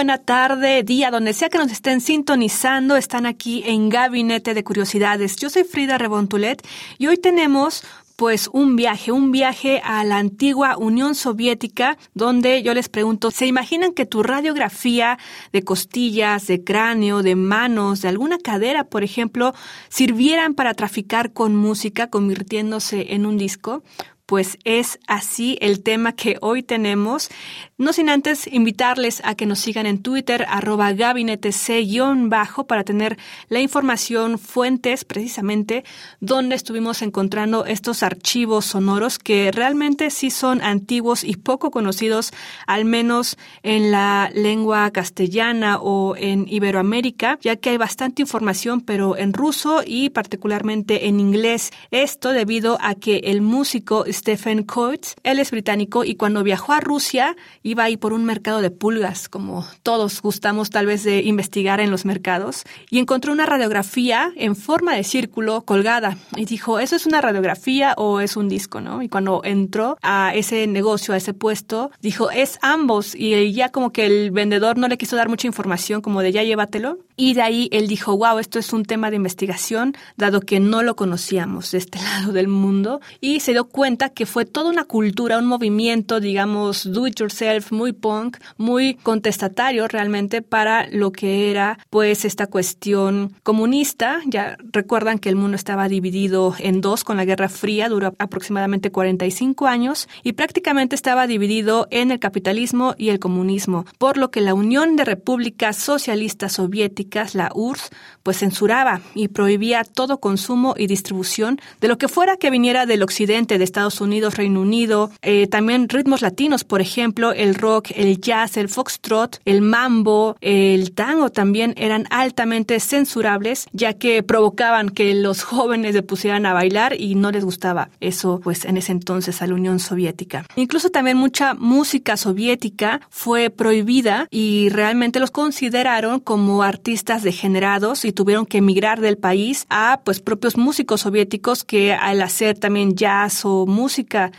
Buena tarde, día, donde sea que nos estén sintonizando, están aquí en Gabinete de Curiosidades. Yo soy Frida Rebontulet y hoy tenemos pues un viaje, un viaje a la antigua Unión Soviética, donde yo les pregunto, ¿se imaginan que tu radiografía de costillas, de cráneo, de manos, de alguna cadera, por ejemplo, sirvieran para traficar con música, convirtiéndose en un disco? Pues es así el tema que hoy tenemos. No sin antes invitarles a que nos sigan en Twitter, arroba gabinete bajo para tener la información, fuentes precisamente, donde estuvimos encontrando estos archivos sonoros que realmente sí son antiguos y poco conocidos, al menos en la lengua castellana o en Iberoamérica, ya que hay bastante información, pero en ruso y particularmente en inglés. Esto debido a que el músico Stephen Coates. Él es británico y cuando viajó a Rusia iba ahí por un mercado de pulgas, como todos gustamos tal vez de investigar en los mercados, y encontró una radiografía en forma de círculo colgada y dijo, ¿eso es una radiografía o es un disco? ¿no? Y cuando entró a ese negocio, a ese puesto, dijo, es ambos y ya como que el vendedor no le quiso dar mucha información como de ya llévatelo. Y de ahí él dijo, wow, esto es un tema de investigación, dado que no lo conocíamos de este lado del mundo, y se dio cuenta que fue toda una cultura, un movimiento, digamos, do it yourself, muy punk, muy contestatario realmente para lo que era pues esta cuestión comunista. Ya recuerdan que el mundo estaba dividido en dos con la Guerra Fría, duró aproximadamente 45 años y prácticamente estaba dividido en el capitalismo y el comunismo, por lo que la Unión de Repúblicas Socialistas Soviéticas, la URSS, pues censuraba y prohibía todo consumo y distribución de lo que fuera que viniera del occidente de Estados Unidos Reino Unido, eh, también ritmos latinos, por ejemplo, el rock, el jazz, el foxtrot, el mambo, el tango también eran altamente censurables, ya que provocaban que los jóvenes se pusieran a bailar y no les gustaba eso, pues en ese entonces a la Unión Soviética. Incluso también mucha música soviética fue prohibida y realmente los consideraron como artistas degenerados y tuvieron que emigrar del país a pues propios músicos soviéticos que al hacer también jazz o música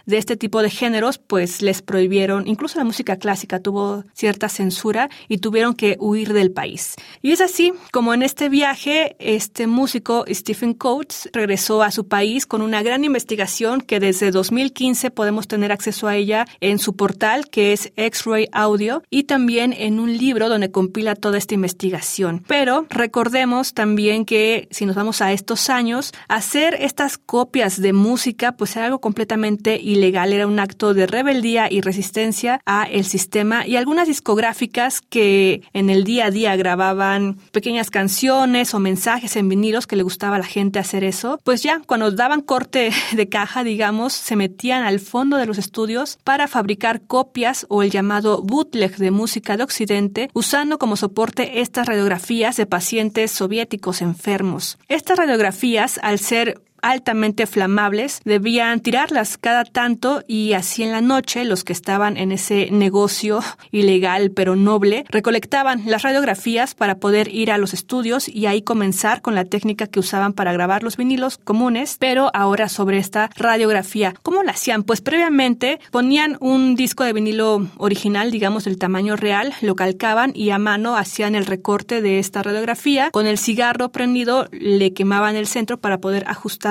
de este tipo de géneros, pues les prohibieron, incluso la música clásica tuvo cierta censura y tuvieron que huir del país. Y es así como en este viaje, este músico Stephen Coates regresó a su país con una gran investigación que desde 2015 podemos tener acceso a ella en su portal que es X-Ray Audio y también en un libro donde compila toda esta investigación. Pero recordemos también que si nos vamos a estos años, hacer estas copias de música pues era algo completamente ilegal, era un acto de rebeldía y resistencia a el sistema y algunas discográficas que en el día a día grababan pequeñas canciones o mensajes en vinilos que le gustaba a la gente hacer eso, pues ya cuando daban corte de caja, digamos, se metían al fondo de los estudios para fabricar copias o el llamado bootleg de música de Occidente, usando como soporte estas radiografías de pacientes soviéticos enfermos. Estas radiografías, al ser altamente flamables, debían tirarlas cada tanto y así en la noche los que estaban en ese negocio ilegal pero noble recolectaban las radiografías para poder ir a los estudios y ahí comenzar con la técnica que usaban para grabar los vinilos comunes, pero ahora sobre esta radiografía. ¿Cómo la hacían? Pues previamente ponían un disco de vinilo original, digamos del tamaño real, lo calcaban y a mano hacían el recorte de esta radiografía. Con el cigarro prendido le quemaban el centro para poder ajustar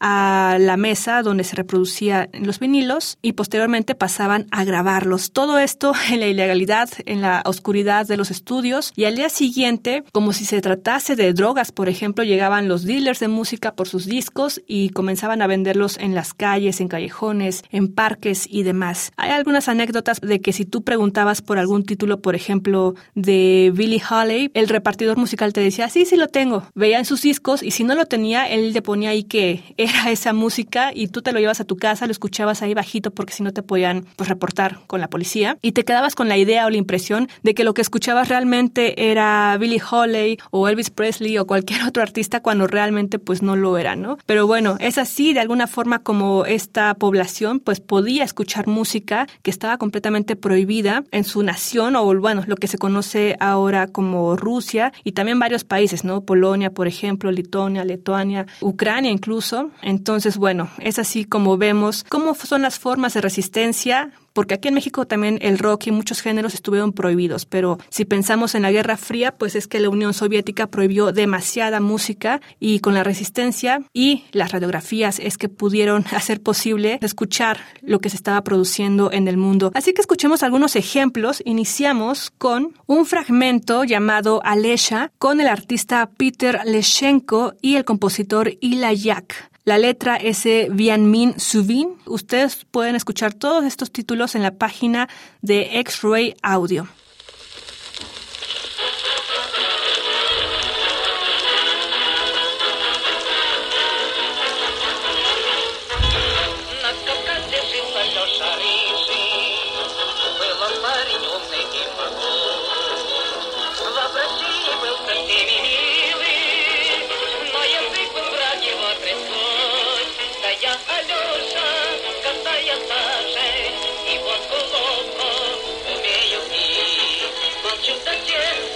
a la mesa donde se reproducían los vinilos y posteriormente pasaban a grabarlos. Todo esto en la ilegalidad, en la oscuridad de los estudios y al día siguiente, como si se tratase de drogas, por ejemplo, llegaban los dealers de música por sus discos y comenzaban a venderlos en las calles, en callejones, en parques y demás. Hay algunas anécdotas de que si tú preguntabas por algún título, por ejemplo, de Billy Holly, el repartidor musical te decía, sí, sí lo tengo. Veían sus discos y si no lo tenía, él le ponía ahí que era esa música y tú te lo llevas a tu casa, lo escuchabas ahí bajito porque si no te podían pues, reportar con la policía y te quedabas con la idea o la impresión de que lo que escuchabas realmente era Billy Holly o Elvis Presley o cualquier otro artista cuando realmente pues no lo era, ¿no? Pero bueno, es así de alguna forma como esta población pues podía escuchar música que estaba completamente prohibida en su nación o bueno, lo que se conoce ahora como Rusia y también varios países, ¿no? Polonia, por ejemplo, Lituania, Lituania, Ucrania incluso. Entonces, bueno, es así como vemos cómo son las formas de resistencia porque aquí en México también el rock y muchos géneros estuvieron prohibidos, pero si pensamos en la Guerra Fría, pues es que la Unión Soviética prohibió demasiada música y con la resistencia y las radiografías es que pudieron hacer posible escuchar lo que se estaba produciendo en el mundo. Así que escuchemos algunos ejemplos. Iniciamos con un fragmento llamado Alesha con el artista Peter Leshenko y el compositor Ila Yak. La letra es Vianmin Suvin. Ustedes pueden escuchar todos estos títulos en la página de X-Ray Audio. the yes.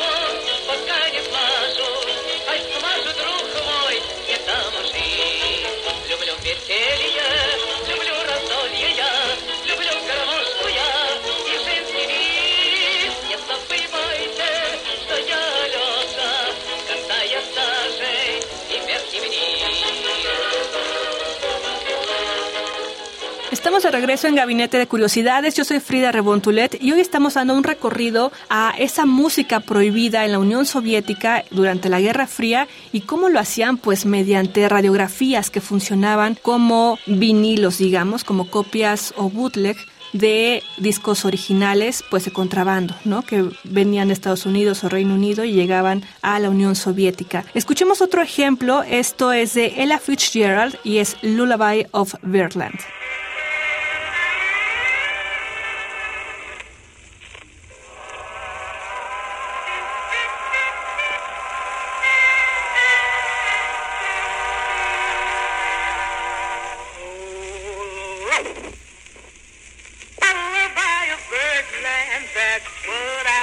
Estamos de regreso en Gabinete de Curiosidades. Yo soy Frida Rebontulet y hoy estamos dando un recorrido a esa música prohibida en la Unión Soviética durante la Guerra Fría y cómo lo hacían pues mediante radiografías que funcionaban como vinilos, digamos, como copias o bootleg de discos originales, pues de contrabando, ¿no? Que venían de Estados Unidos o Reino Unido y llegaban a la Unión Soviética. Escuchemos otro ejemplo. Esto es de Ella Fitzgerald y es Lullaby of Birdland. Over by a bird land, that's what I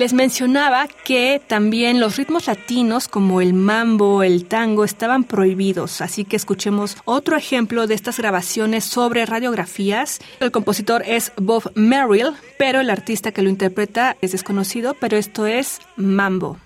Les mencionaba que también los ritmos latinos como el mambo, el tango estaban prohibidos, así que escuchemos otro ejemplo de estas grabaciones sobre radiografías. El compositor es Bob Merrill, pero el artista que lo interpreta es desconocido, pero esto es mambo.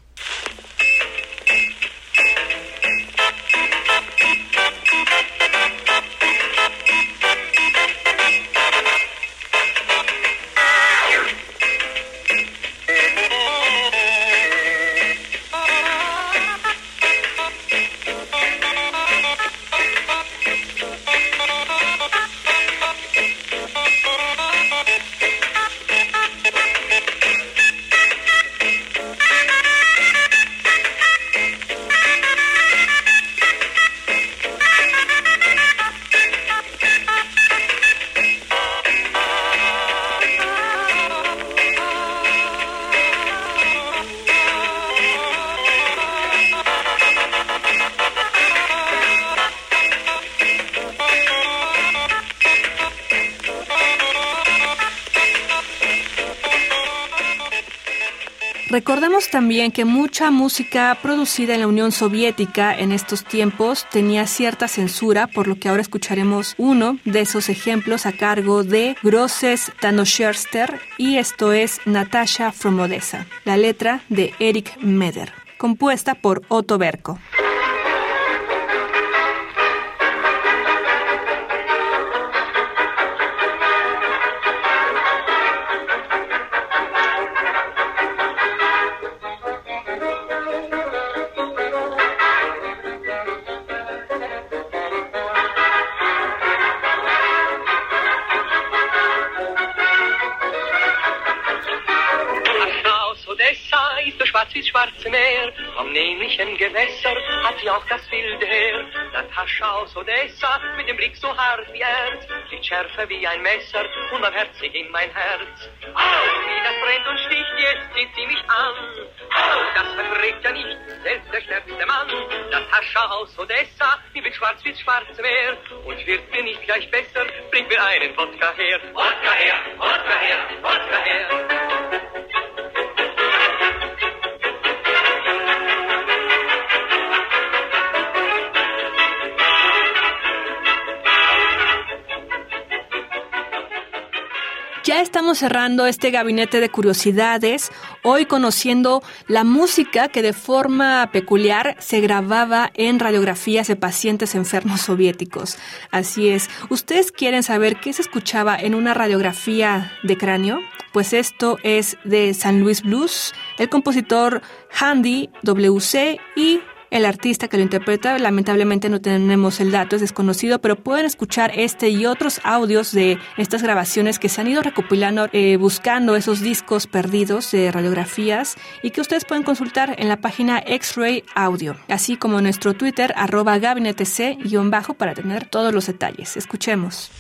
Recordemos también que mucha música producida en la Unión Soviética en estos tiempos tenía cierta censura, por lo que ahora escucharemos uno de esos ejemplos a cargo de Grosses Tanoscherster y esto es Natasha from Odessa, la letra de Eric Meder, compuesta por Otto Berko. Schwarze Meer, vom nämlichen Gewässer hat sie auch das wilde Heer. Natascha aus Odessa, mit dem Blick so hart wie Erz, liegt schärfer wie ein Messer und barmherzig in mein Herz. Au, wie das brennt und sticht, jetzt zieht sie mich an. Au, das verträgt ja nicht, selbst der stärkste Mann. Natascha aus Odessa, die wird schwarz wie das schwarze Meer und wird mir nicht gleich besser, bringt mir einen Wodka her. Wodka her, Wodka her, Wodka her. Ya estamos cerrando este gabinete de curiosidades, hoy conociendo la música que de forma peculiar se grababa en radiografías de pacientes enfermos soviéticos. Así es, ¿ustedes quieren saber qué se escuchaba en una radiografía de cráneo? Pues esto es de San Luis Blues, el compositor Handy WC y el artista que lo interpreta, lamentablemente no tenemos el dato, es desconocido, pero pueden escuchar este y otros audios de estas grabaciones que se han ido recopilando eh, buscando esos discos perdidos de radiografías y que ustedes pueden consultar en la página X-Ray Audio, así como nuestro Twitter arroba gabinetec-bajo para tener todos los detalles. Escuchemos.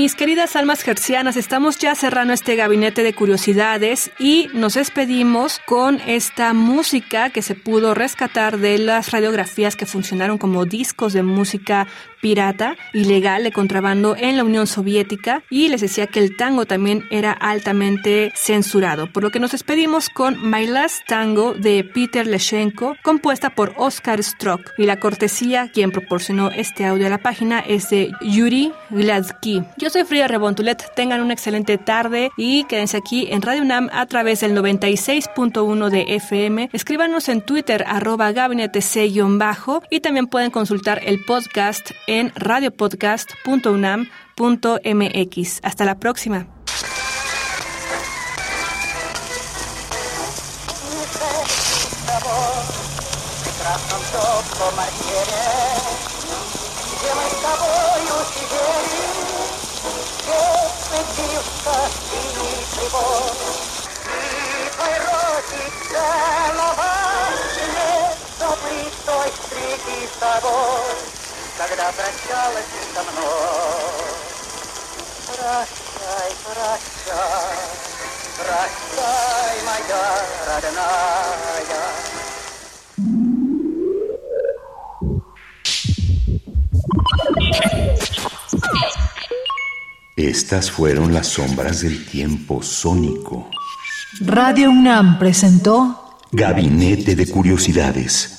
Mis queridas almas gercianas, estamos ya cerrando este gabinete de curiosidades y nos despedimos con esta música que se pudo rescatar de las radiografías que funcionaron como discos de música pirata, ilegal, de contrabando en la Unión Soviética y les decía que el tango también era altamente censurado, por lo que nos despedimos con My Last Tango de Peter Leshenko, compuesta por Oscar Strock y la cortesía, quien proporcionó este audio a la página, es de Yuri Gladsky. Yo soy Frida Rebontulet, tengan una excelente tarde y quédense aquí en Radio UNAM a través del 96.1 de FM. Escríbanos en Twitter arroba gabinete bajo y también pueden consultar el podcast en radiopodcast.unam.mx. Hasta la próxima. когда прощалась со мной. Прощай, прощай, прощай, моя родная. Estas fueron las sombras del tiempo sónico. Radio UNAM presentó Gabinete de Curiosidades